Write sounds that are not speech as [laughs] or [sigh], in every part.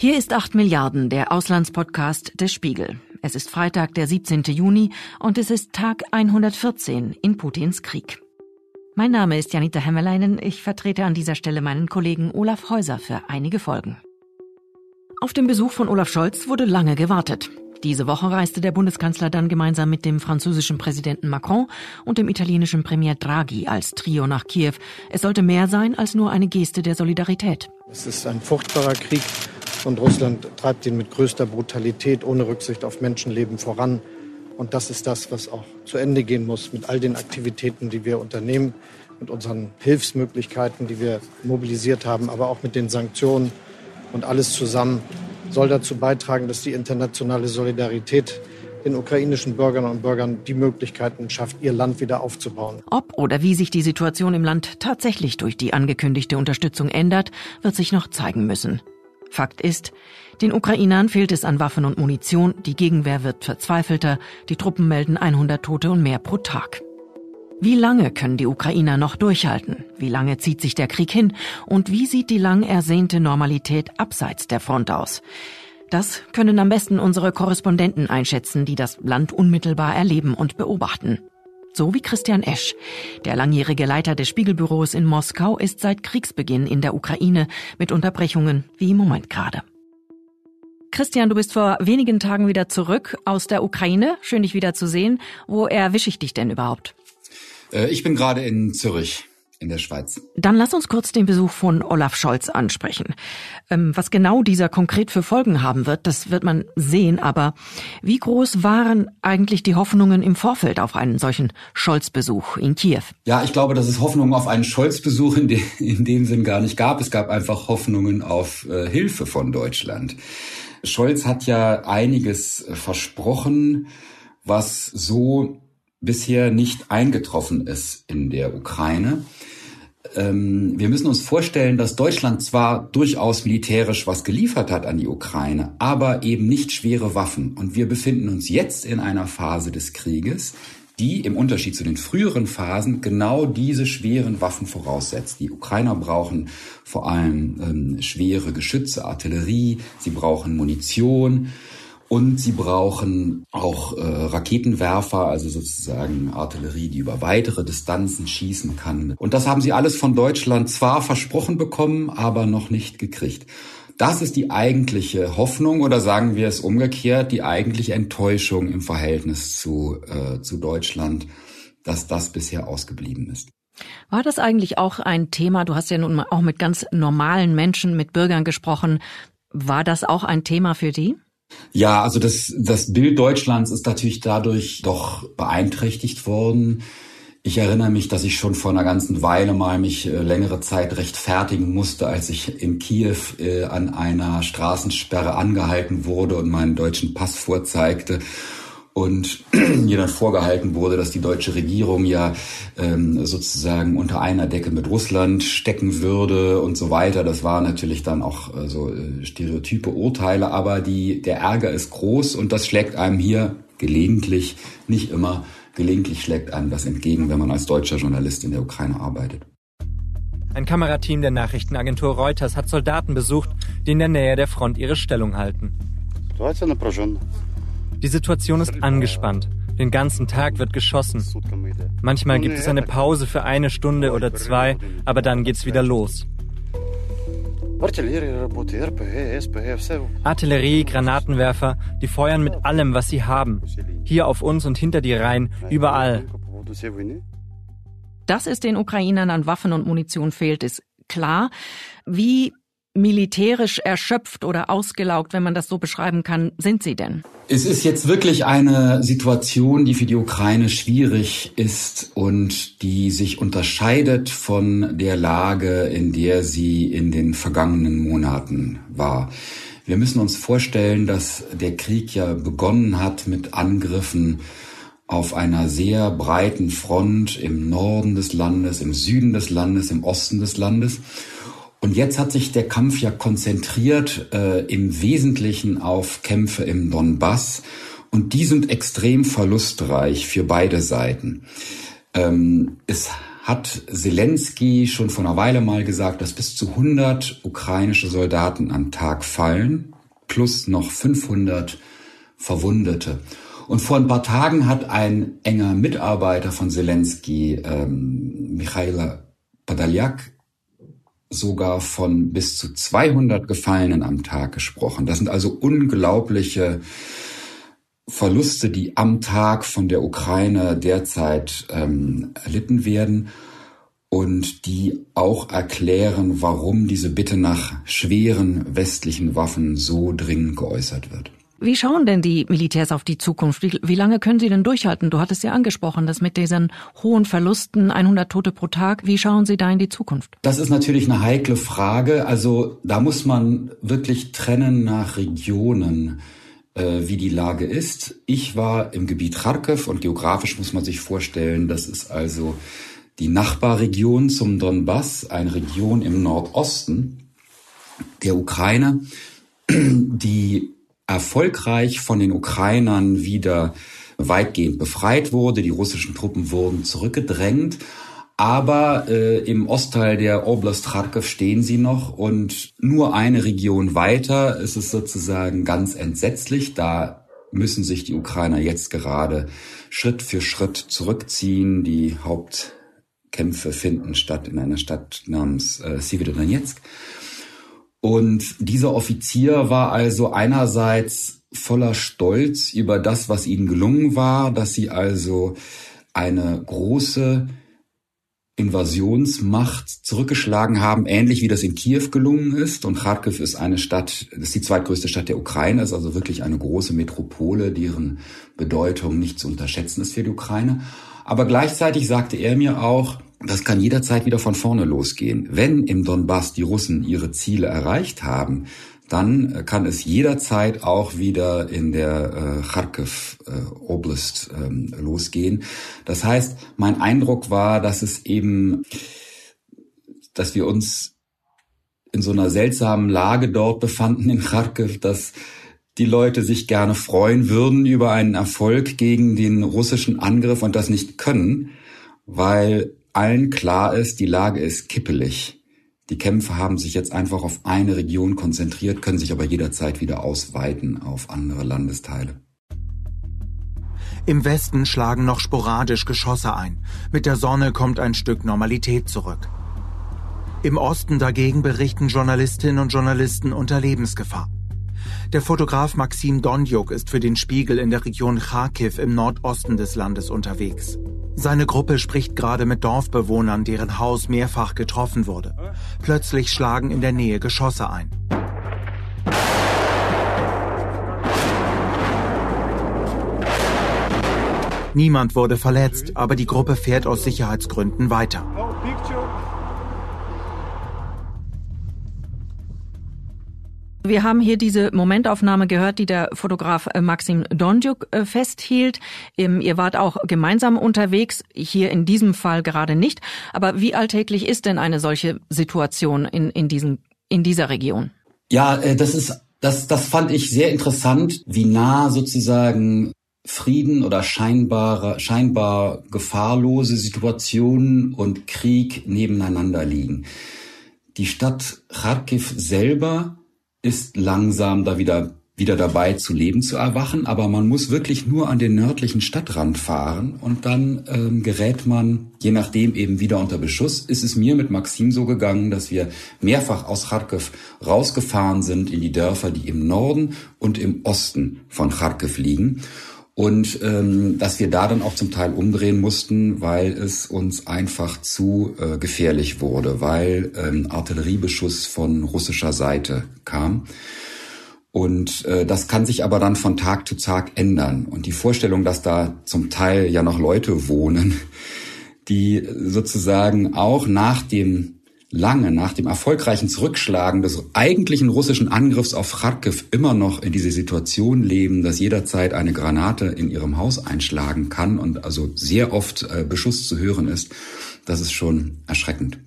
Hier ist 8 Milliarden, der Auslandspodcast des Spiegel. Es ist Freitag, der 17. Juni und es ist Tag 114 in Putins Krieg. Mein Name ist Janita Hämmerleinen. Ich vertrete an dieser Stelle meinen Kollegen Olaf Häuser für einige Folgen. Auf den Besuch von Olaf Scholz wurde lange gewartet. Diese Woche reiste der Bundeskanzler dann gemeinsam mit dem französischen Präsidenten Macron und dem italienischen Premier Draghi als Trio nach Kiew. Es sollte mehr sein als nur eine Geste der Solidarität. Es ist ein furchtbarer Krieg und Russland treibt ihn mit größter Brutalität ohne Rücksicht auf Menschenleben voran. Und das ist das, was auch zu Ende gehen muss mit all den Aktivitäten, die wir unternehmen, mit unseren Hilfsmöglichkeiten, die wir mobilisiert haben, aber auch mit den Sanktionen. Und alles zusammen soll dazu beitragen, dass die internationale Solidarität den ukrainischen Bürgerinnen und Bürgern die Möglichkeiten schafft, ihr Land wieder aufzubauen. Ob oder wie sich die Situation im Land tatsächlich durch die angekündigte Unterstützung ändert, wird sich noch zeigen müssen. Fakt ist, den Ukrainern fehlt es an Waffen und Munition, die Gegenwehr wird verzweifelter, die Truppen melden 100 Tote und mehr pro Tag. Wie lange können die Ukrainer noch durchhalten? Wie lange zieht sich der Krieg hin? Und wie sieht die lang ersehnte Normalität abseits der Front aus? Das können am besten unsere Korrespondenten einschätzen, die das Land unmittelbar erleben und beobachten. So wie Christian Esch. Der langjährige Leiter des Spiegelbüros in Moskau ist seit Kriegsbeginn in der Ukraine mit Unterbrechungen wie im Moment gerade. Christian, du bist vor wenigen Tagen wieder zurück aus der Ukraine. Schön, dich wieder zu sehen. Wo erwische ich dich denn überhaupt? Äh, ich bin gerade in Zürich in der Schweiz. Dann lass uns kurz den Besuch von Olaf Scholz ansprechen. Ähm, was genau dieser konkret für Folgen haben wird, das wird man sehen. Aber wie groß waren eigentlich die Hoffnungen im Vorfeld auf einen solchen Scholz-Besuch in Kiew? Ja, ich glaube, dass es Hoffnungen auf einen Scholz-Besuch in, de [laughs] in, dem Sinn gar nicht gab. Es gab einfach Hoffnungen auf äh, Hilfe von Deutschland. Scholz hat ja einiges versprochen, was so bisher nicht eingetroffen ist in der Ukraine. Ähm, wir müssen uns vorstellen, dass Deutschland zwar durchaus militärisch was geliefert hat an die Ukraine, aber eben nicht schwere Waffen. Und wir befinden uns jetzt in einer Phase des Krieges, die im Unterschied zu den früheren Phasen genau diese schweren Waffen voraussetzt. Die Ukrainer brauchen vor allem ähm, schwere Geschütze, Artillerie, sie brauchen Munition, und sie brauchen auch äh, Raketenwerfer, also sozusagen Artillerie, die über weitere Distanzen schießen kann. Und das haben sie alles von Deutschland zwar versprochen bekommen, aber noch nicht gekriegt. Das ist die eigentliche Hoffnung oder sagen wir es umgekehrt, die eigentliche Enttäuschung im Verhältnis zu, äh, zu Deutschland, dass das bisher ausgeblieben ist. War das eigentlich auch ein Thema? Du hast ja nun auch mit ganz normalen Menschen, mit Bürgern gesprochen. War das auch ein Thema für die? Ja, also das, das Bild Deutschlands ist natürlich dadurch doch beeinträchtigt worden. Ich erinnere mich, dass ich schon vor einer ganzen Weile mal mich äh, längere Zeit rechtfertigen musste, als ich in Kiew äh, an einer Straßensperre angehalten wurde und meinen deutschen Pass vorzeigte und [clears throat] mir dann vorgehalten wurde, dass die deutsche Regierung ja ähm, sozusagen unter einer Decke mit Russland stecken würde und so weiter. Das waren natürlich dann auch äh, so äh, stereotype Urteile, aber die, der Ärger ist groß und das schlägt einem hier gelegentlich, nicht immer, gelegentlich schlägt einem das entgegen, wenn man als deutscher Journalist in der Ukraine arbeitet. Ein Kamerateam der Nachrichtenagentur Reuters hat Soldaten besucht, die in der Nähe der Front ihre Stellung halten. Die Situation ist angespannt. Den ganzen Tag wird geschossen. Manchmal gibt es eine Pause für eine Stunde oder zwei, aber dann geht's wieder los. Artillerie, Granatenwerfer, die feuern mit allem, was sie haben. Hier auf uns und hinter die Reihen, überall. Dass es den Ukrainern an Waffen und Munition fehlt, ist klar. Wie militärisch erschöpft oder ausgelaugt, wenn man das so beschreiben kann, sind sie denn? Es ist jetzt wirklich eine Situation, die für die Ukraine schwierig ist und die sich unterscheidet von der Lage, in der sie in den vergangenen Monaten war. Wir müssen uns vorstellen, dass der Krieg ja begonnen hat mit Angriffen auf einer sehr breiten Front im Norden des Landes, im Süden des Landes, im Osten des Landes. Und jetzt hat sich der Kampf ja konzentriert äh, im Wesentlichen auf Kämpfe im Donbass. Und die sind extrem verlustreich für beide Seiten. Ähm, es hat Zelensky schon vor einer Weile mal gesagt, dass bis zu 100 ukrainische Soldaten am Tag fallen, plus noch 500 Verwundete. Und vor ein paar Tagen hat ein enger Mitarbeiter von Zelensky, ähm, Michaila Padaljak, sogar von bis zu 200 Gefallenen am Tag gesprochen. Das sind also unglaubliche Verluste, die am Tag von der Ukraine derzeit ähm, erlitten werden und die auch erklären, warum diese Bitte nach schweren westlichen Waffen so dringend geäußert wird. Wie schauen denn die Militärs auf die Zukunft? Wie, wie, lange können sie denn durchhalten? Du hattest ja angesprochen, dass mit diesen hohen Verlusten, 100 Tote pro Tag, wie schauen sie da in die Zukunft? Das ist natürlich eine heikle Frage. Also da muss man wirklich trennen nach Regionen, äh, wie die Lage ist. Ich war im Gebiet Kharkiv und geografisch muss man sich vorstellen, das ist also die Nachbarregion zum Donbass, eine Region im Nordosten der Ukraine, die erfolgreich von den Ukrainern wieder weitgehend befreit wurde. Die russischen Truppen wurden zurückgedrängt. Aber äh, im Ostteil der Oblast Kharkiv stehen sie noch und nur eine Region weiter ist es sozusagen ganz entsetzlich. Da müssen sich die Ukrainer jetzt gerade Schritt für Schritt zurückziehen. Die Hauptkämpfe finden statt in einer Stadt namens äh, Sivitodonetsk. Und dieser Offizier war also einerseits voller Stolz über das, was ihnen gelungen war, dass sie also eine große Invasionsmacht zurückgeschlagen haben, ähnlich wie das in Kiew gelungen ist. Und Kharkiv ist eine Stadt, ist die zweitgrößte Stadt der Ukraine, ist also wirklich eine große Metropole, deren Bedeutung nicht zu unterschätzen ist für die Ukraine. Aber gleichzeitig sagte er mir auch, das kann jederzeit wieder von vorne losgehen. Wenn im Donbass die Russen ihre Ziele erreicht haben, dann kann es jederzeit auch wieder in der äh, Kharkiv äh, Oblast ähm, losgehen. Das heißt, mein Eindruck war, dass es eben, dass wir uns in so einer seltsamen Lage dort befanden in Kharkiv, dass die Leute sich gerne freuen würden über einen Erfolg gegen den russischen Angriff und das nicht können, weil allen klar ist, die Lage ist kippelig. Die Kämpfe haben sich jetzt einfach auf eine Region konzentriert, können sich aber jederzeit wieder ausweiten auf andere Landesteile. Im Westen schlagen noch sporadisch Geschosse ein. Mit der Sonne kommt ein Stück Normalität zurück. Im Osten dagegen berichten Journalistinnen und Journalisten unter Lebensgefahr. Der Fotograf Maxim Donjuk ist für den Spiegel in der Region Kharkiv im Nordosten des Landes unterwegs. Seine Gruppe spricht gerade mit Dorfbewohnern, deren Haus mehrfach getroffen wurde. Plötzlich schlagen in der Nähe Geschosse ein. Niemand wurde verletzt, aber die Gruppe fährt aus Sicherheitsgründen weiter. Wir haben hier diese Momentaufnahme gehört, die der Fotograf äh, Maxim Donjuk äh, festhielt. Ihr wart auch gemeinsam unterwegs, hier in diesem Fall gerade nicht. Aber wie alltäglich ist denn eine solche Situation in, in, diesen, in dieser Region? Ja, äh, das ist, das, das fand ich sehr interessant, wie nah sozusagen Frieden oder scheinbare, scheinbar gefahrlose Situationen und Krieg nebeneinander liegen. Die Stadt Kharkiv selber ist langsam da wieder wieder dabei zu leben zu erwachen, aber man muss wirklich nur an den nördlichen Stadtrand fahren und dann ähm, gerät man, je nachdem eben wieder unter Beschuss. Ist es mir mit Maxim so gegangen, dass wir mehrfach aus Kharkiv rausgefahren sind in die Dörfer, die im Norden und im Osten von Kharkiv liegen und ähm, dass wir da dann auch zum Teil umdrehen mussten, weil es uns einfach zu äh, gefährlich wurde, weil ähm, Artilleriebeschuss von russischer Seite kam. Und äh, das kann sich aber dann von Tag zu Tag ändern. Und die Vorstellung, dass da zum Teil ja noch Leute wohnen, [laughs] die sozusagen auch nach dem lange nach dem erfolgreichen Zurückschlagen des eigentlichen russischen Angriffs auf Kharkiv immer noch in dieser Situation leben, dass jederzeit eine Granate in ihrem Haus einschlagen kann und also sehr oft äh, Beschuss zu hören ist, das ist schon erschreckend.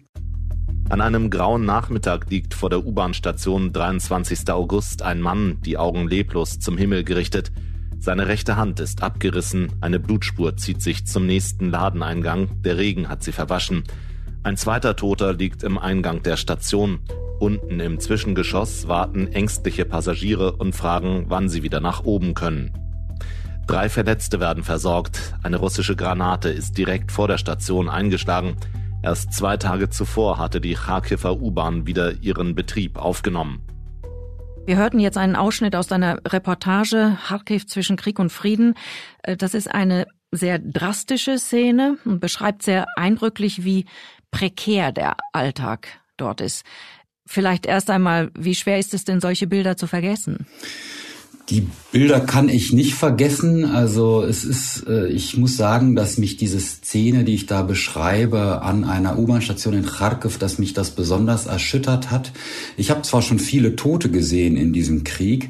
An einem grauen Nachmittag liegt vor der U-Bahn-Station 23. August ein Mann, die Augen leblos zum Himmel gerichtet. Seine rechte Hand ist abgerissen, eine Blutspur zieht sich zum nächsten Ladeneingang, der Regen hat sie verwaschen. Ein zweiter Toter liegt im Eingang der Station. Unten im Zwischengeschoss warten ängstliche Passagiere und fragen, wann sie wieder nach oben können. Drei Verletzte werden versorgt. Eine russische Granate ist direkt vor der Station eingeschlagen. Erst zwei Tage zuvor hatte die Kharkiver U-Bahn wieder ihren Betrieb aufgenommen. Wir hörten jetzt einen Ausschnitt aus deiner Reportage Kharkiv zwischen Krieg und Frieden. Äh, das ist eine sehr drastische Szene und beschreibt sehr eindrücklich, wie prekär der Alltag dort ist. Vielleicht erst einmal, wie schwer ist es denn, solche Bilder zu vergessen? Die Bilder kann ich nicht vergessen. Also es ist, äh, ich muss sagen, dass mich diese Szene, die ich da beschreibe, an einer U-Bahn-Station in Kharkiv, dass mich das besonders erschüttert hat. Ich habe zwar schon viele Tote gesehen in diesem Krieg,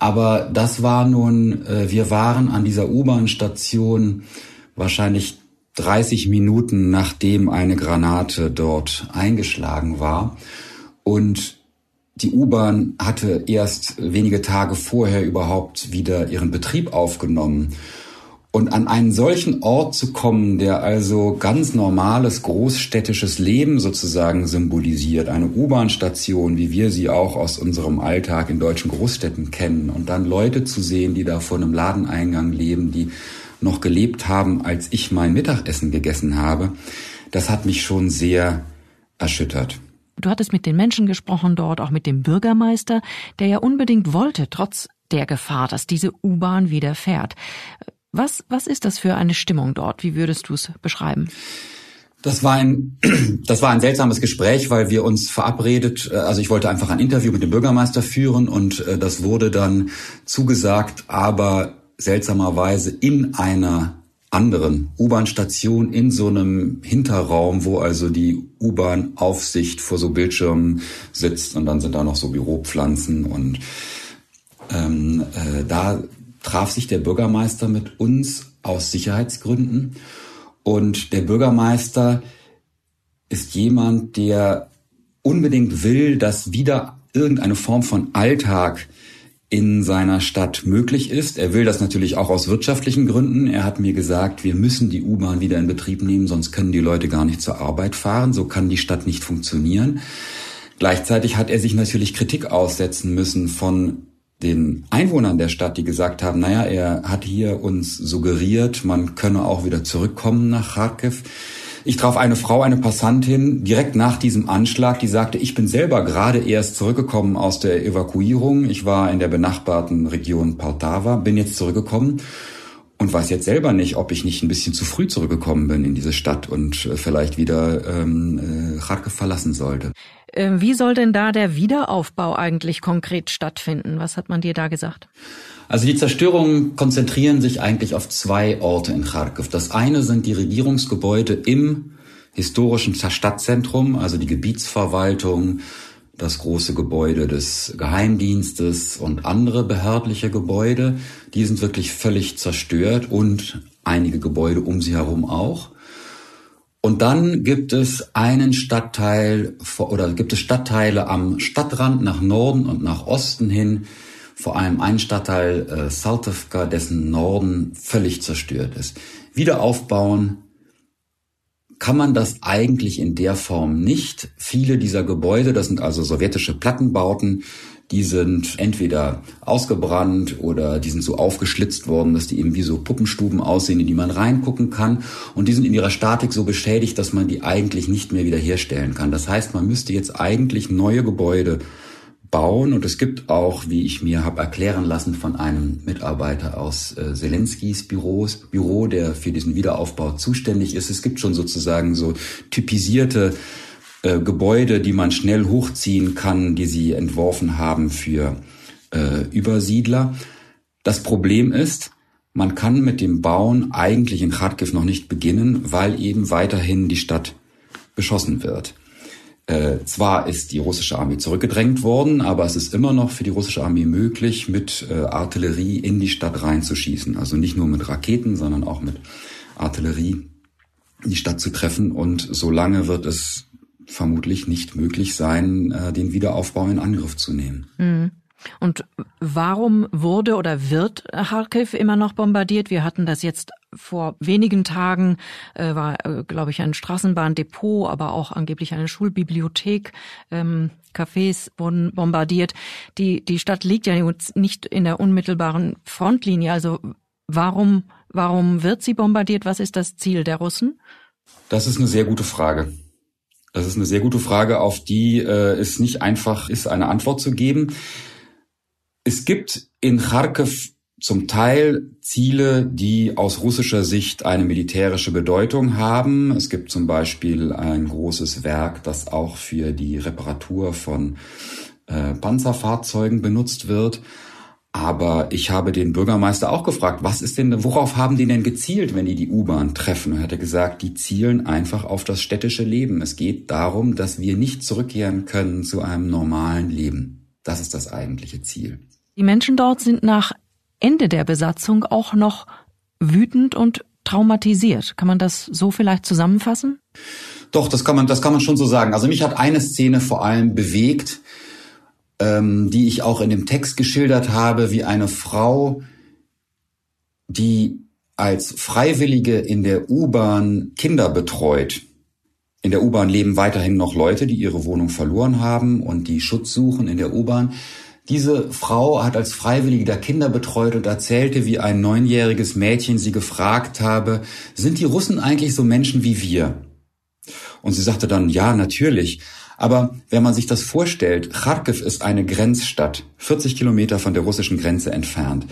aber das war nun, äh, wir waren an dieser U-Bahn-Station wahrscheinlich 30 Minuten nachdem eine Granate dort eingeschlagen war. Und die U-Bahn hatte erst wenige Tage vorher überhaupt wieder ihren Betrieb aufgenommen. Und an einen solchen Ort zu kommen, der also ganz normales großstädtisches Leben sozusagen symbolisiert, eine U-Bahn-Station, wie wir sie auch aus unserem Alltag in deutschen Großstädten kennen, und dann Leute zu sehen, die da vor einem Ladeneingang leben, die noch gelebt haben, als ich mein Mittagessen gegessen habe, das hat mich schon sehr erschüttert. Du hattest mit den Menschen gesprochen dort, auch mit dem Bürgermeister, der ja unbedingt wollte, trotz der Gefahr, dass diese U-Bahn wieder fährt. Was, was ist das für eine Stimmung dort? Wie würdest du es beschreiben? Das war ein, [clears throat] das war ein seltsames Gespräch, weil wir uns verabredet, äh, also ich wollte einfach ein Interview mit dem Bürgermeister führen und äh, das wurde dann zugesagt, aber seltsamerweise in einer anderen U-Bahn-Station in so einem Hinterraum, wo also die U-Bahn-Aufsicht vor so Bildschirmen sitzt und dann sind da noch so Büropflanzen und ähm, äh, da traf sich der Bürgermeister mit uns aus Sicherheitsgründen und der Bürgermeister ist jemand, der unbedingt will, dass wieder irgendeine Form von Alltag in seiner Stadt möglich ist. Er will das natürlich auch aus wirtschaftlichen Gründen. Er hat mir gesagt, wir müssen die U-Bahn wieder in Betrieb nehmen, sonst können die Leute gar nicht zur Arbeit fahren. So kann die Stadt nicht funktionieren. Gleichzeitig hat er sich natürlich Kritik aussetzen müssen von den Einwohnern der Stadt, die gesagt haben, naja, er hat hier uns suggeriert, man könne auch wieder zurückkommen nach Kharkiv. Ich traf eine Frau, eine Passantin, direkt nach diesem Anschlag, die sagte, ich bin selber gerade erst zurückgekommen aus der Evakuierung. Ich war in der benachbarten Region Poltava, bin jetzt zurückgekommen und weiß jetzt selber nicht, ob ich nicht ein bisschen zu früh zurückgekommen bin in diese Stadt und äh, vielleicht wieder ähm, äh, Kharkiv verlassen sollte. Ähm, wie soll denn da der Wiederaufbau eigentlich konkret stattfinden? Was hat man dir da gesagt? Also die Zerstörungen konzentrieren sich eigentlich auf zwei Orte in Kharkiv. Das eine sind die Regierungsgebäude im historischen Stadtzentrum, also die Gebietsverwaltung, das große Gebäude des Geheimdienstes und andere behördliche Gebäude. Die sind wirklich völlig zerstört und einige Gebäude um sie herum auch. Und dann gibt es einen Stadtteil oder gibt es Stadtteile am Stadtrand nach Norden und nach Osten hin, vor allem ein Stadtteil äh, Saltovka, dessen Norden völlig zerstört ist. Wieder aufbauen kann man das eigentlich in der Form nicht. Viele dieser Gebäude, das sind also sowjetische Plattenbauten, die sind entweder ausgebrannt oder die sind so aufgeschlitzt worden, dass die eben wie so Puppenstuben aussehen, in die man reingucken kann. Und die sind in ihrer Statik so beschädigt, dass man die eigentlich nicht mehr wiederherstellen kann. Das heißt, man müsste jetzt eigentlich neue Gebäude bauen. Und es gibt auch, wie ich mir habe erklären lassen von einem Mitarbeiter aus äh, Zelenskis Büros, Büro, der für diesen Wiederaufbau zuständig ist. Es gibt schon sozusagen so typisierte äh, Gebäude, die man schnell hochziehen kann, die sie entworfen haben für äh, Übersiedler. Das Problem ist, man kann mit dem Bauen eigentlich in Kharkiv noch nicht beginnen, weil eben weiterhin die Stadt beschossen wird. Äh, zwar ist die russische Armee zurückgedrängt worden, aber es ist immer noch für die russische Armee möglich, mit äh, Artillerie in die Stadt reinzuschießen. Also nicht nur mit Raketen, sondern auch mit Artillerie die Stadt zu treffen. Und solange wird es vermutlich nicht möglich sein, äh, den Wiederaufbau in Angriff zu nehmen. Mhm. Und warum wurde oder wird Kharkiv immer noch bombardiert? Wir hatten das jetzt vor wenigen Tagen, äh, war, äh, glaube ich, ein Straßenbahndepot, aber auch angeblich eine Schulbibliothek. Ähm, Cafés wurden bombardiert. Die, die Stadt liegt ja nicht in der unmittelbaren Frontlinie. Also warum, warum wird sie bombardiert? Was ist das Ziel der Russen? Das ist eine sehr gute Frage. Das ist eine sehr gute Frage, auf die äh, es nicht einfach ist, eine Antwort zu geben. Es gibt in Kharkiv zum Teil Ziele, die aus russischer Sicht eine militärische Bedeutung haben. Es gibt zum Beispiel ein großes Werk, das auch für die Reparatur von äh, Panzerfahrzeugen benutzt wird. Aber ich habe den Bürgermeister auch gefragt, was ist denn, worauf haben die denn gezielt, wenn die die U-Bahn treffen? Er hatte gesagt, die zielen einfach auf das städtische Leben. Es geht darum, dass wir nicht zurückkehren können zu einem normalen Leben. Das ist das eigentliche Ziel. Die Menschen dort sind nach Ende der Besatzung auch noch wütend und traumatisiert. Kann man das so vielleicht zusammenfassen? Doch, das kann man, das kann man schon so sagen. Also mich hat eine Szene vor allem bewegt, ähm, die ich auch in dem Text geschildert habe, wie eine Frau, die als Freiwillige in der U-Bahn Kinder betreut. In der U-Bahn leben weiterhin noch Leute, die ihre Wohnung verloren haben und die Schutz suchen in der U-Bahn. Diese Frau hat als Freiwillige da Kinder betreut und erzählte, wie ein neunjähriges Mädchen sie gefragt habe, sind die Russen eigentlich so Menschen wie wir? Und sie sagte dann, ja, natürlich. Aber wenn man sich das vorstellt, Kharkiv ist eine Grenzstadt, 40 Kilometer von der russischen Grenze entfernt.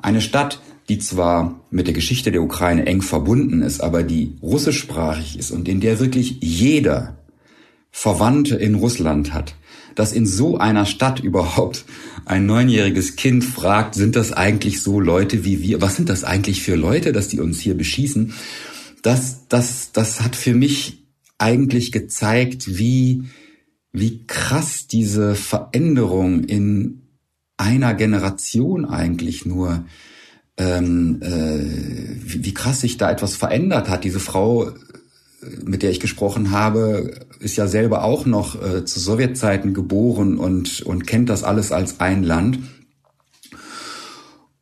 Eine Stadt, die zwar mit der Geschichte der Ukraine eng verbunden ist, aber die russischsprachig ist und in der wirklich jeder Verwandte in Russland hat, dass in so einer Stadt überhaupt ein neunjähriges Kind fragt, sind das eigentlich so Leute wie wir? Was sind das eigentlich für Leute, dass die uns hier beschießen? Das, das, das hat für mich eigentlich gezeigt, wie, wie krass diese Veränderung in einer Generation eigentlich nur, ähm, äh, wie, wie krass sich da etwas verändert hat. Diese Frau, mit der ich gesprochen habe, ist ja selber auch noch äh, zu Sowjetzeiten geboren und, und kennt das alles als ein Land.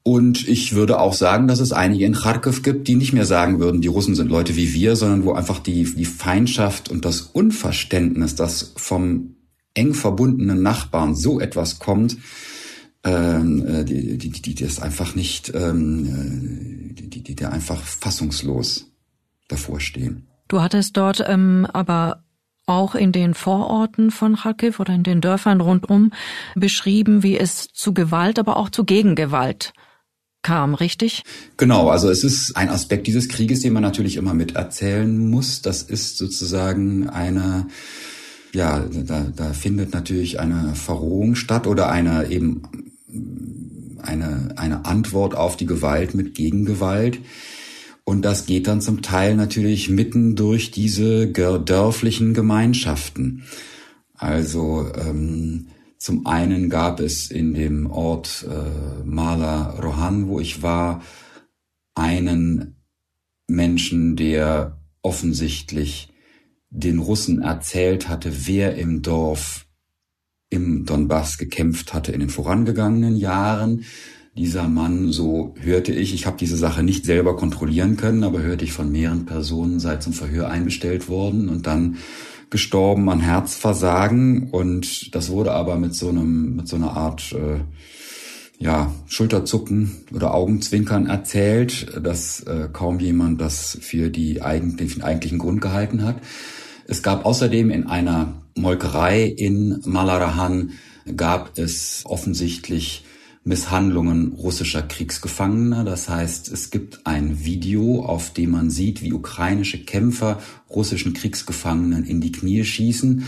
Und ich würde auch sagen, dass es einige in Kharkiv gibt, die nicht mehr sagen würden, die Russen sind Leute wie wir, sondern wo einfach die, die Feindschaft und das Unverständnis, das vom eng verbundenen Nachbarn so etwas kommt, ähm, äh, die, die, die, die ist einfach nicht, ähm, äh, die, die, die einfach fassungslos davor stehen. Du hattest dort ähm, aber auch in den Vororten von Kharkiv oder in den Dörfern rundum beschrieben, wie es zu Gewalt, aber auch zu Gegengewalt kam, richtig? Genau, also es ist ein Aspekt dieses Krieges, den man natürlich immer miterzählen muss. Das ist sozusagen eine, ja, da, da findet natürlich eine Verrohung statt oder eine eben eine, eine Antwort auf die Gewalt mit Gegengewalt. Und das geht dann zum Teil natürlich mitten durch diese dörflichen Gemeinschaften. Also ähm, zum einen gab es in dem Ort äh, Mala Rohan, wo ich war, einen Menschen, der offensichtlich den Russen erzählt hatte, wer im Dorf im Donbass gekämpft hatte in den vorangegangenen Jahren. Dieser Mann, so hörte ich, ich habe diese Sache nicht selber kontrollieren können, aber hörte ich von mehreren Personen, sei zum Verhör einbestellt worden und dann gestorben an Herzversagen und das wurde aber mit so einem mit so einer Art äh, ja Schulterzucken oder Augenzwinkern erzählt, dass äh, kaum jemand das für die eigentlich, eigentlichen Grund gehalten hat. Es gab außerdem in einer Molkerei in Malarahan gab es offensichtlich Misshandlungen russischer Kriegsgefangener. Das heißt, es gibt ein Video, auf dem man sieht, wie ukrainische Kämpfer russischen Kriegsgefangenen in die Knie schießen.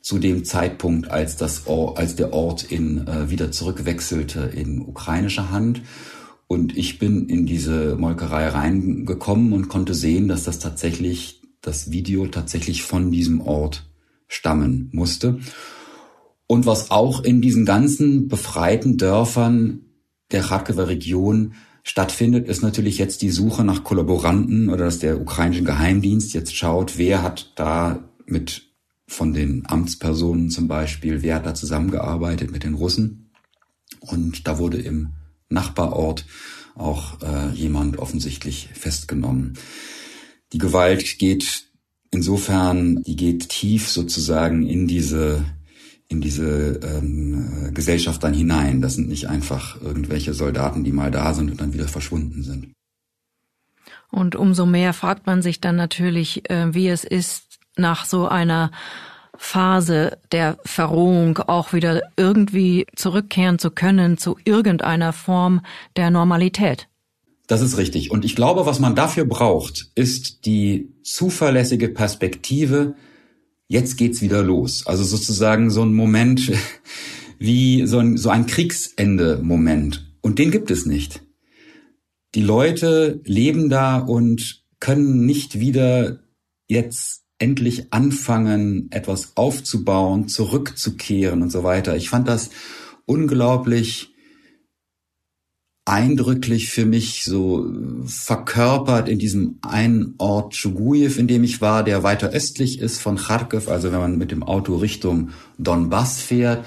Zu dem Zeitpunkt, als, das, als der Ort in, äh, wieder zurückwechselte in ukrainische Hand. Und ich bin in diese Molkerei reingekommen und konnte sehen, dass das tatsächlich, das Video tatsächlich von diesem Ort stammen musste. Und was auch in diesen ganzen befreiten Dörfern der Kharkiver Region stattfindet, ist natürlich jetzt die Suche nach Kollaboranten oder dass der ukrainische Geheimdienst jetzt schaut, wer hat da mit von den Amtspersonen zum Beispiel, wer hat da zusammengearbeitet mit den Russen. Und da wurde im Nachbarort auch äh, jemand offensichtlich festgenommen. Die Gewalt geht insofern, die geht tief sozusagen in diese in diese ähm, Gesellschaft dann hinein. Das sind nicht einfach irgendwelche Soldaten, die mal da sind und dann wieder verschwunden sind. Und umso mehr fragt man sich dann natürlich, äh, wie es ist, nach so einer Phase der Verrohung auch wieder irgendwie zurückkehren zu können zu irgendeiner Form der Normalität. Das ist richtig. Und ich glaube, was man dafür braucht, ist die zuverlässige Perspektive, jetzt geht's wieder los. Also sozusagen so ein Moment [laughs] wie so ein, so ein Kriegsende-Moment. Und den gibt es nicht. Die Leute leben da und können nicht wieder jetzt endlich anfangen, etwas aufzubauen, zurückzukehren und so weiter. Ich fand das unglaublich eindrücklich für mich so verkörpert in diesem einen Ort Chugujew, in dem ich war, der weiter östlich ist von Kharkiv, also wenn man mit dem Auto Richtung Donbass fährt.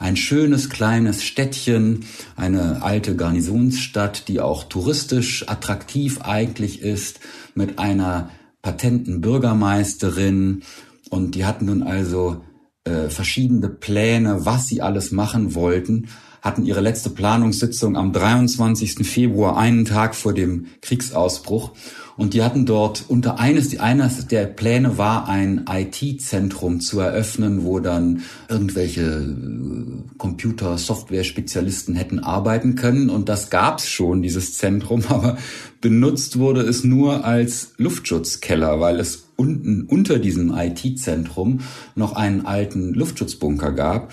Ein schönes kleines Städtchen, eine alte Garnisonsstadt, die auch touristisch attraktiv eigentlich ist, mit einer patenten Bürgermeisterin und die hatten nun also äh, verschiedene Pläne, was sie alles machen wollten, hatten ihre letzte Planungssitzung am 23. Februar, einen Tag vor dem Kriegsausbruch. Und die hatten dort unter eines, eines der Pläne war, ein IT-Zentrum zu eröffnen, wo dann irgendwelche äh, Computer, Software-Spezialisten hätten arbeiten können. Und das gab's schon, dieses Zentrum, [laughs] aber benutzt wurde es nur als Luftschutzkeller, weil es unten unter diesem IT-Zentrum noch einen alten Luftschutzbunker gab.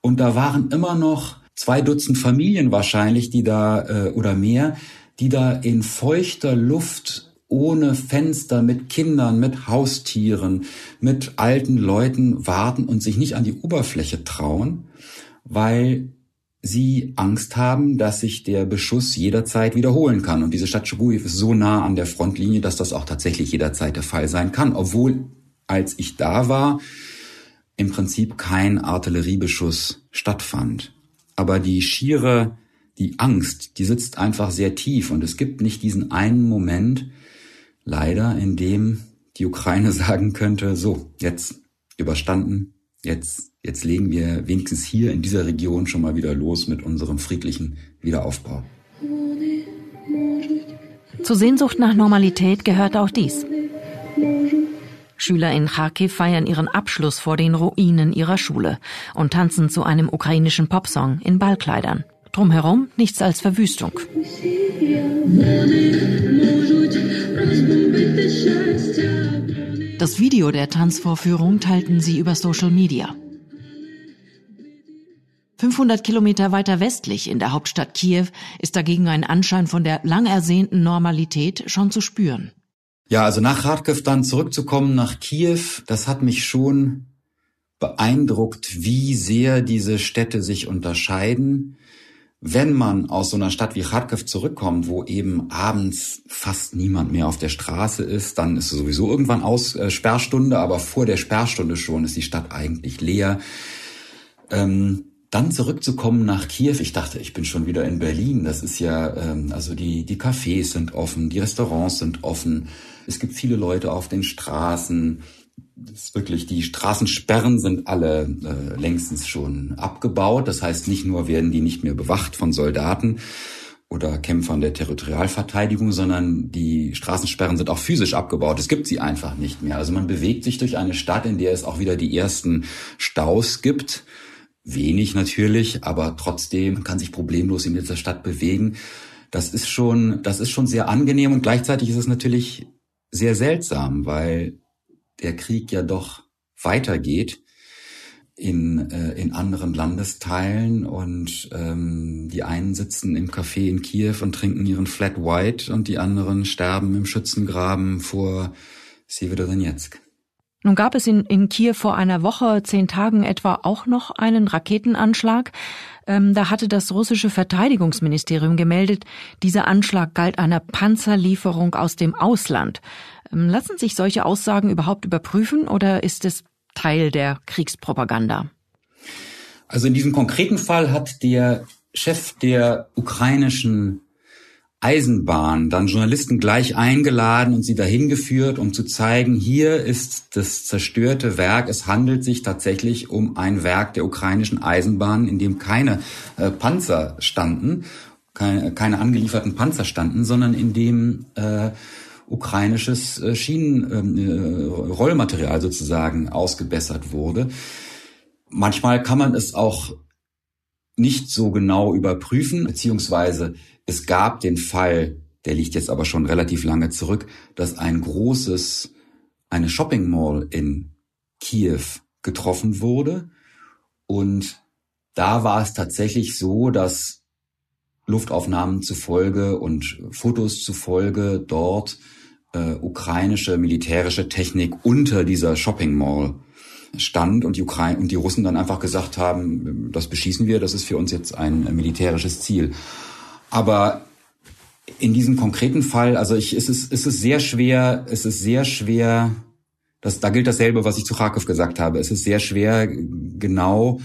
Und da waren immer noch zwei Dutzend Familien wahrscheinlich, die da äh, oder mehr, die da in feuchter Luft ohne Fenster, mit Kindern, mit Haustieren, mit alten Leuten warten und sich nicht an die Oberfläche trauen, weil sie Angst haben, dass sich der Beschuss jederzeit wiederholen kann. Und diese Stadt Chuguyev ist so nah an der Frontlinie, dass das auch tatsächlich jederzeit der Fall sein kann. Obwohl, als ich da war, im Prinzip kein Artilleriebeschuss stattfand. Aber die schiere, die Angst, die sitzt einfach sehr tief und es gibt nicht diesen einen Moment, leider, in dem die Ukraine [laughs] sagen könnte, so, jetzt überstanden, jetzt, jetzt legen wir wenigstens hier in dieser Region schon mal wieder los mit unserem friedlichen Wiederaufbau. Zur Sehnsucht nach Normalität gehört auch dies. Schüler in Kharkiv feiern ihren Abschluss vor den Ruinen ihrer Schule und tanzen zu einem ukrainischen Popsong in Ballkleidern. Drumherum nichts als Verwüstung. Das Video der Tanzvorführung teilten sie über Social Media. 500 Kilometer weiter westlich in der Hauptstadt Kiew ist dagegen ein Anschein von der lang ersehnten Normalität schon zu spüren. Ja, also nach Kharkiv dann zurückzukommen nach Kiew, das hat mich schon beeindruckt, wie sehr diese Städte sich unterscheiden wenn man aus so einer Stadt wie Kharkiv zurückkommt, wo eben abends fast niemand mehr auf der Straße ist, dann ist sowieso irgendwann aus äh, Sperrstunde, aber vor der Sperrstunde schon ist die Stadt eigentlich leer. Ähm, dann zurückzukommen nach Kiew, ich dachte, ich bin schon wieder in Berlin. Das ist ja, ähm, also die, die Cafés sind offen, die Restaurants sind offen, es gibt viele Leute auf den Straßen das ist wirklich, die Straßensperren sind alle äh, längstens schon abgebaut. Das heißt, nicht nur werden die nicht mehr bewacht von Soldaten oder Kämpfern der Territorialverteidigung, sondern die Straßensperren sind auch physisch abgebaut. Es gibt sie einfach nicht mehr. Also man bewegt sich durch eine Stadt, in der es auch wieder die ersten Staus gibt. Wenig natürlich, aber trotzdem kann sich problemlos in dieser Stadt bewegen. Das ist schon, das ist schon sehr angenehm und gleichzeitig ist es natürlich sehr seltsam, weil der Krieg ja doch weitergeht in, äh, in anderen Landesteilen und ähm, die einen sitzen im Café in Kiew und trinken ihren Flat White und die anderen sterben im Schützengraben vor Severodonetsk. Nun gab es in, in Kiew vor einer Woche, zehn Tagen etwa auch noch einen Raketenanschlag. Ähm, da hatte das russische Verteidigungsministerium gemeldet, dieser Anschlag galt einer Panzerlieferung aus dem Ausland. Ähm, lassen sich solche Aussagen überhaupt überprüfen oder ist es Teil der Kriegspropaganda? Also in diesem konkreten Fall hat der Chef der ukrainischen Eisenbahn dann Journalisten gleich eingeladen und sie dahin geführt, um zu zeigen, hier ist das zerstörte Werk. Es handelt sich tatsächlich um ein Werk der ukrainischen Eisenbahn, in dem keine äh, Panzer standen, keine, keine angelieferten Panzer standen, sondern in dem äh, ukrainisches äh, Schienenrollmaterial ähm, äh, sozusagen ausgebessert wurde. Manchmal kann man es auch nicht so genau überprüfen, beziehungsweise es gab den Fall, der liegt jetzt aber schon relativ lange zurück, dass ein großes, eine Shopping Mall in Kiew getroffen wurde. Und da war es tatsächlich so, dass Luftaufnahmen zufolge und Fotos zufolge dort äh, ukrainische militärische Technik unter dieser Shopping Mall stand und die Ukraine und die Russen dann einfach gesagt haben, das beschießen wir, das ist für uns jetzt ein militärisches Ziel. Aber in diesem konkreten Fall, also ich, ist es, ist es sehr schwer, es ist sehr schwer, das, da gilt dasselbe, was ich zu Kharkov gesagt habe. Es ist sehr schwer, genau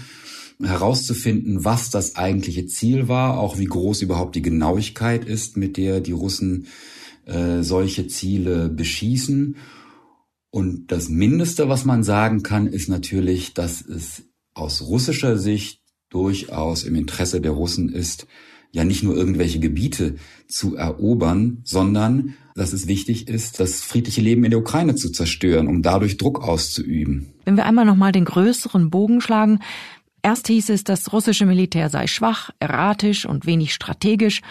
herauszufinden, was das eigentliche Ziel war, auch wie groß überhaupt die Genauigkeit ist, mit der die Russen äh, solche Ziele beschießen. Und das Mindeste, was man sagen kann, ist natürlich, dass es aus russischer Sicht durchaus im Interesse der Russen ist, ja nicht nur irgendwelche Gebiete zu erobern, sondern dass es wichtig ist, das friedliche Leben in der Ukraine zu zerstören, um dadurch Druck auszuüben. Wenn wir einmal nochmal den größeren Bogen schlagen, Erst hieß es, das russische Militär sei schwach, erratisch und wenig strategisch,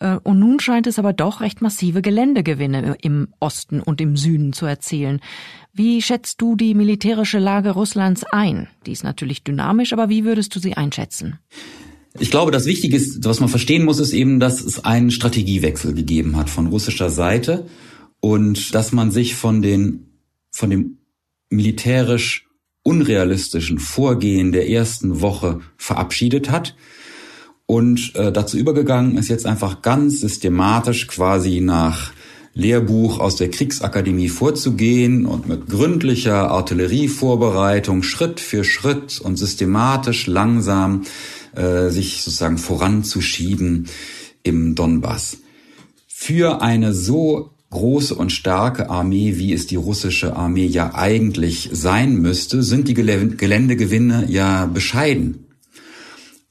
äh, und nun scheint es aber doch recht massive Geländegewinne im Osten und im Süden zu erzielen. Wie schätzt du die militärische Lage Russlands ein? Die ist natürlich dynamisch, aber wie würdest du sie einschätzen? Ich glaube, das Wichtige ist, was man verstehen muss, ist eben, dass es einen Strategiewechsel gegeben hat von russischer Seite und dass man sich von den, von dem militärisch unrealistischen Vorgehen der ersten Woche verabschiedet hat. Und äh, dazu übergegangen ist, jetzt einfach ganz systematisch quasi nach Lehrbuch aus der Kriegsakademie vorzugehen und mit gründlicher Artillerievorbereitung Schritt für Schritt und systematisch langsam äh, sich sozusagen voranzuschieben im Donbass. Für eine so große und starke Armee, wie es die russische Armee ja eigentlich sein müsste, sind die Geländegewinne ja bescheiden.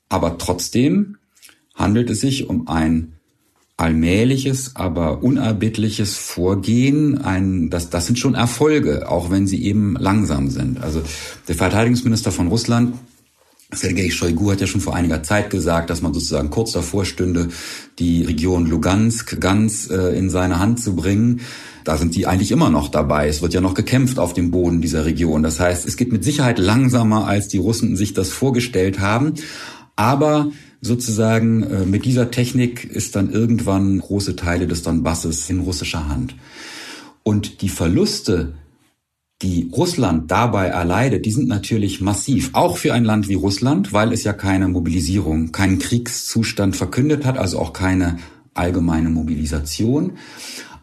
Aber trotzdem handelt es sich um ein allmähliches, aber unerbittliches Vorgehen. Ein, das, das sind schon Erfolge, auch wenn sie eben langsam sind. Also der Verteidigungsminister von Russland Sergei Shoigu hat ja schon vor einiger Zeit gesagt, dass man sozusagen kurz davor stünde, die Region Lugansk ganz äh, in seine Hand zu bringen. Da sind die eigentlich immer noch dabei. Es wird ja noch gekämpft auf dem Boden dieser Region. Das heißt, es geht mit Sicherheit langsamer, als die Russen sich das vorgestellt haben. Aber sozusagen äh, mit dieser Technik ist dann irgendwann große Teile des Donbasses in russischer Hand. Und die Verluste die Russland dabei erleidet, die sind natürlich massiv. Auch für ein Land wie Russland, weil es ja keine Mobilisierung, keinen Kriegszustand verkündet hat, also auch keine allgemeine Mobilisation.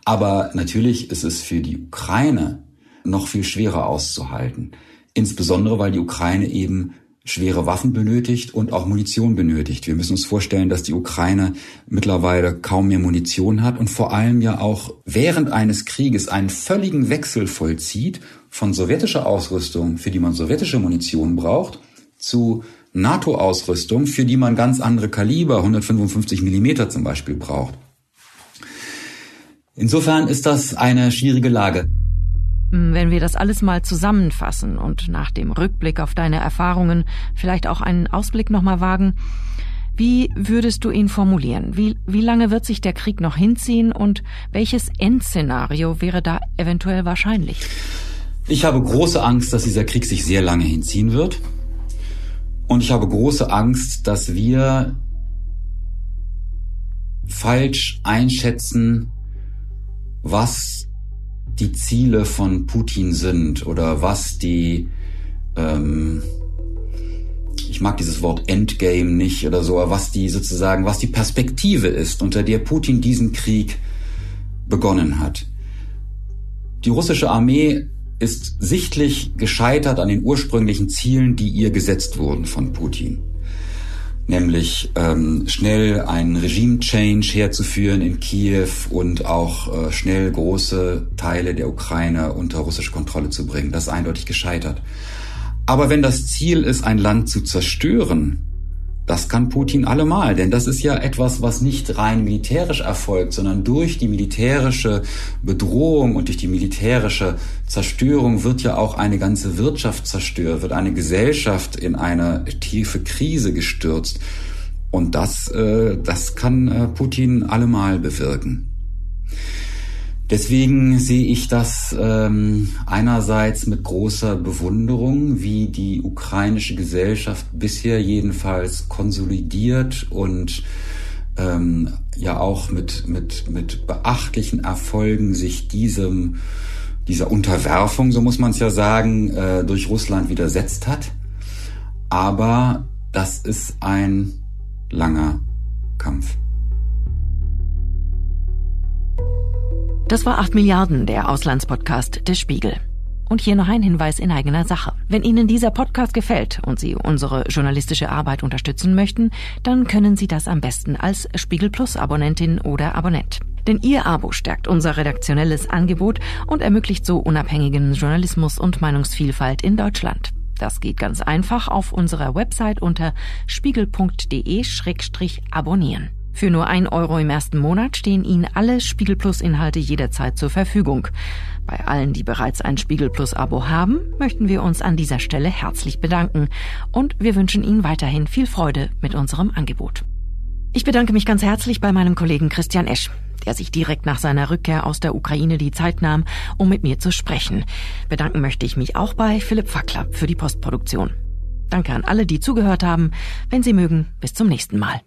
Aber natürlich ist es für die Ukraine noch viel schwerer auszuhalten. Insbesondere, weil die Ukraine eben schwere Waffen benötigt und auch Munition benötigt. Wir müssen uns vorstellen, dass die Ukraine mittlerweile kaum mehr Munition hat und vor allem ja auch während eines Krieges einen völligen Wechsel vollzieht von sowjetischer Ausrüstung, für die man sowjetische Munition braucht, zu NATO-Ausrüstung, für die man ganz andere Kaliber, 155 Millimeter zum Beispiel, braucht. Insofern ist das eine schwierige Lage. Wenn wir das alles mal zusammenfassen und nach dem Rückblick auf deine Erfahrungen vielleicht auch einen Ausblick nochmal wagen, wie würdest du ihn formulieren? Wie, wie lange wird sich der Krieg noch hinziehen und welches Endszenario wäre da eventuell wahrscheinlich? Ich habe große Angst, dass dieser Krieg sich sehr lange hinziehen wird. Und ich habe große Angst, dass wir falsch einschätzen, was die Ziele von Putin sind oder was die, ähm, ich mag dieses Wort Endgame nicht oder so, aber was die sozusagen, was die Perspektive ist, unter der Putin diesen Krieg begonnen hat. Die russische Armee ist sichtlich gescheitert an den ursprünglichen Zielen, die ihr gesetzt wurden von Putin. nämlich ähm, schnell einen Regime-Change herzuführen in Kiew und auch äh, schnell große Teile der Ukraine unter russische Kontrolle zu bringen. Das ist eindeutig gescheitert. Aber wenn das Ziel ist, ein Land zu zerstören, das kann Putin allemal, denn das ist ja etwas, was nicht rein militärisch erfolgt, sondern durch die militärische Bedrohung und durch die militärische Zerstörung wird ja auch eine ganze Wirtschaft zerstört, wird eine Gesellschaft in eine tiefe Krise gestürzt. Und das, äh, das kann äh, Putin allemal bewirken. Deswegen sehe ich das ähm, einerseits mit großer Bewunderung, wie die ukrainische Gesellschaft bisher jedenfalls konsolidiert und ähm, ja auch mit, mit, mit beachtlichen Erfolgen sich diesem, dieser Unterwerfung, so muss man es ja sagen, äh, durch Russland widersetzt hat. Aber das ist ein langer Kampf. Das war 8 Milliarden, der Auslandspodcast des Spiegel. Und hier noch ein Hinweis in eigener Sache. Wenn Ihnen dieser Podcast gefällt und Sie unsere journalistische Arbeit unterstützen möchten, dann können Sie das am besten als Spiegel Plus Abonnentin oder Abonnent. Denn Ihr Abo stärkt unser redaktionelles Angebot und ermöglicht so unabhängigen Journalismus und Meinungsvielfalt in Deutschland. Das geht ganz einfach auf unserer Website unter spiegel.de-abonnieren. Für nur ein Euro im ersten Monat stehen Ihnen alle Spiegel Plus Inhalte jederzeit zur Verfügung. Bei allen, die bereits ein Spiegel Plus Abo haben, möchten wir uns an dieser Stelle herzlich bedanken und wir wünschen Ihnen weiterhin viel Freude mit unserem Angebot. Ich bedanke mich ganz herzlich bei meinem Kollegen Christian Esch, der sich direkt nach seiner Rückkehr aus der Ukraine die Zeit nahm, um mit mir zu sprechen. Bedanken möchte ich mich auch bei Philipp Fackler für die Postproduktion. Danke an alle, die zugehört haben. Wenn Sie mögen, bis zum nächsten Mal.